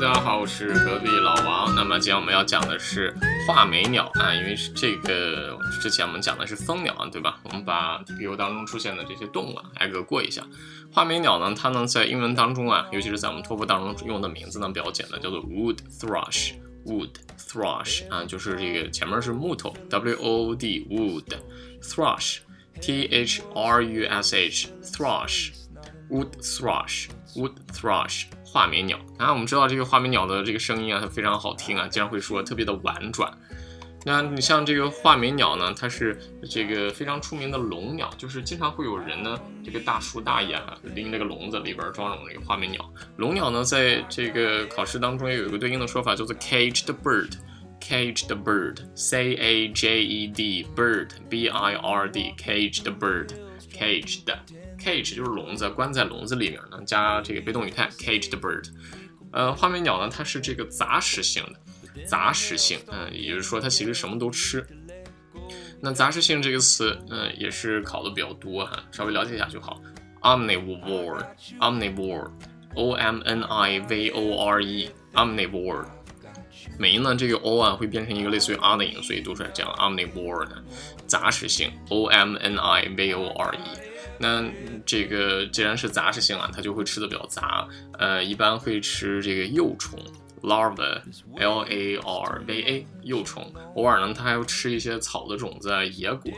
大家好我是隔壁老王。那么今天我们要讲的是画眉鸟啊，因为是这个之前我们讲的是蜂鸟啊，对吧？我们把 TPU 当中出现的这些动物啊，挨个过一下。画眉鸟呢，它呢在英文当中啊，尤其是在我们托福当中用的名字呢比较简单，叫做 wood thrush。wood thrush 啊，就是这个前面是木头，W O O D wood thrush T H R U S H thrush wood thrush wood thrush 画眉鸟啊，我们知道这个画眉鸟的这个声音啊，它非常好听啊，经常会说特别的婉转。那你像这个画眉鸟呢，它是这个非常出名的笼鸟，就是经常会有人呢，这个大叔大爷啊，拎这个笼子里边装着这个画眉鸟。笼鸟呢，在这个考试当中也有一个对应的说法，叫做 caged bird，caged bird，c a j e d bird，b i r d，caged bird。caged。cage 就是笼子，关在笼子里面呢，加这个被动语态 caged bird。呃，画眉鸟呢，它是这个杂食性的，杂食性，嗯，也就是说它其实什么都吃。那杂食性这个词，嗯，也是考的比较多哈，稍微了解一下就好。omnivore，omnivore，o m n i v o r e，omnivore。每呢这个 o 啊会变成一个类似于 r 的音，所以读出来这样 omnivore，杂食性，o m n i v o r e。那这个既然是杂食性啊，它就会吃的比较杂，呃，一般会吃这个幼虫，larva，l a r v a，幼虫。偶尔呢，它还会吃一些草的种子、野果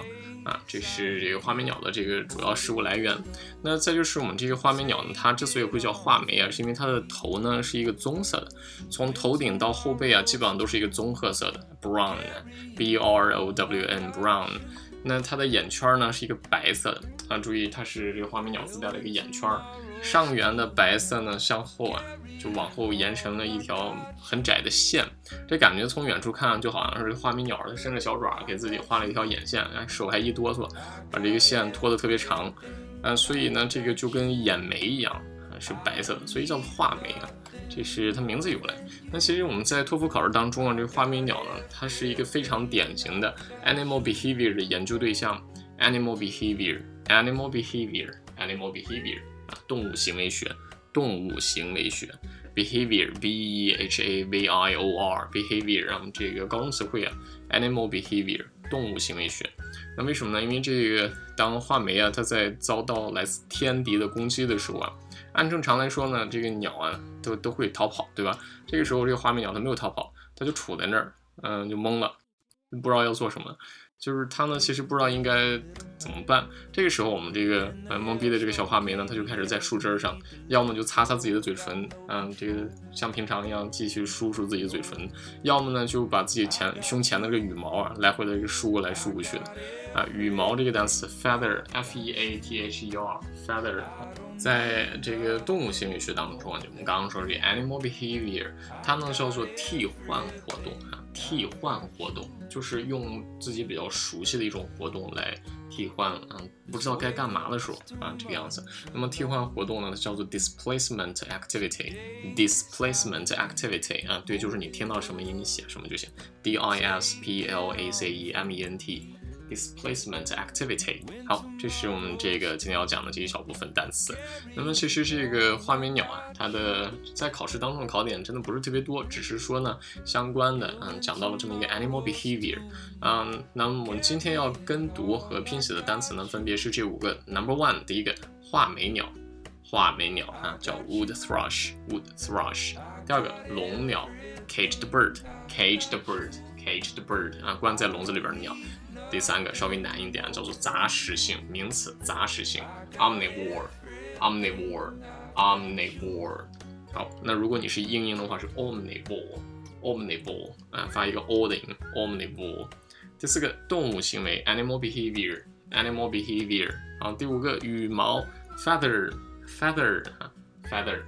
啊。这是这个画眉鸟的这个主要食物来源。那再就是我们这个画眉鸟呢，它之所以会叫画眉啊，是因为它的头呢是一个棕色的，从头顶到后背啊，基本上都是一个棕褐色的，brown，b r o w n，brown。那它的眼圈呢是一个白色的啊，注意它是这个画眉鸟自带的一个眼圈，上缘的白色呢向后啊就往后延伸了一条很窄的线，这感觉从远处看就好像是画眉鸟它伸着小爪给自己画了一条眼线，哎手还一哆嗦，把这个线拖得特别长，啊所以呢这个就跟眼眉一样是白色的，所以叫画眉啊。这是它名字由来。那其实我们在托福考试当中啊，这个画眉鸟呢，它是一个非常典型的 animal behavior 的研究对象。animal behavior，animal behavior，animal behavior 啊，动物行为学，动物行为学，behavior，b e h a v i o r，behavior 啊，这个高中词汇啊，animal behavior，动物行为学。那为什么呢？因为这个当画眉啊，它在遭到来自天敌的攻击的时候啊。按正常来说呢，这个鸟啊都都会逃跑，对吧？这个时候这个画眉鸟它没有逃跑，它就杵在那儿，嗯，就懵了，不知道要做什么。就是它呢，其实不知道应该怎么办。这个时候我们这个呃懵逼的这个小画眉呢，它就开始在树枝上，要么就擦擦自己的嘴唇，嗯，这个像平常一样继续梳梳自己的嘴唇；要么呢就把自己前胸前的这个羽毛啊来回的梳过来梳过去的。啊，羽毛这个单词 feather，f e a t h e r，feather。在这个动物心理学当中啊，就我们刚刚说这个 animal behavior，它呢叫做替换活动啊，替换活动就是用自己比较熟悉的一种活动来替换，嗯，不知道该干嘛的时候啊，这个样子。那么替换活动呢叫做 displacement activity，displacement activity 啊，对，就是你听到什么音写什么就行，d i s p l a c e m e n t。Displacement activity，好，这是我们这个今天要讲的这一小部分单词。那么其实这个画眉鸟啊，它的在考试当中的考点真的不是特别多，只是说呢相关的，嗯，讲到了这么一个 animal behavior，嗯，那么我们今天要跟读和拼写的单词呢，分别是这五个。Number one，第一个画眉鸟，画眉鸟啊，叫 wood thrush，wood thrush。第二个笼鸟，caged bird，caged bird，caged bird 啊，关在笼子里边的鸟。第三个稍微难一点，叫做杂食性名词，杂食性，omnivore，omnivore，omnivore。好，那如果你是英音的话是 omnivore，omnivore，啊，发一个 o 的音，omnivore。第四个动物行为，animal behavior，animal behavior。好，第五个羽毛，feather，feather，feather。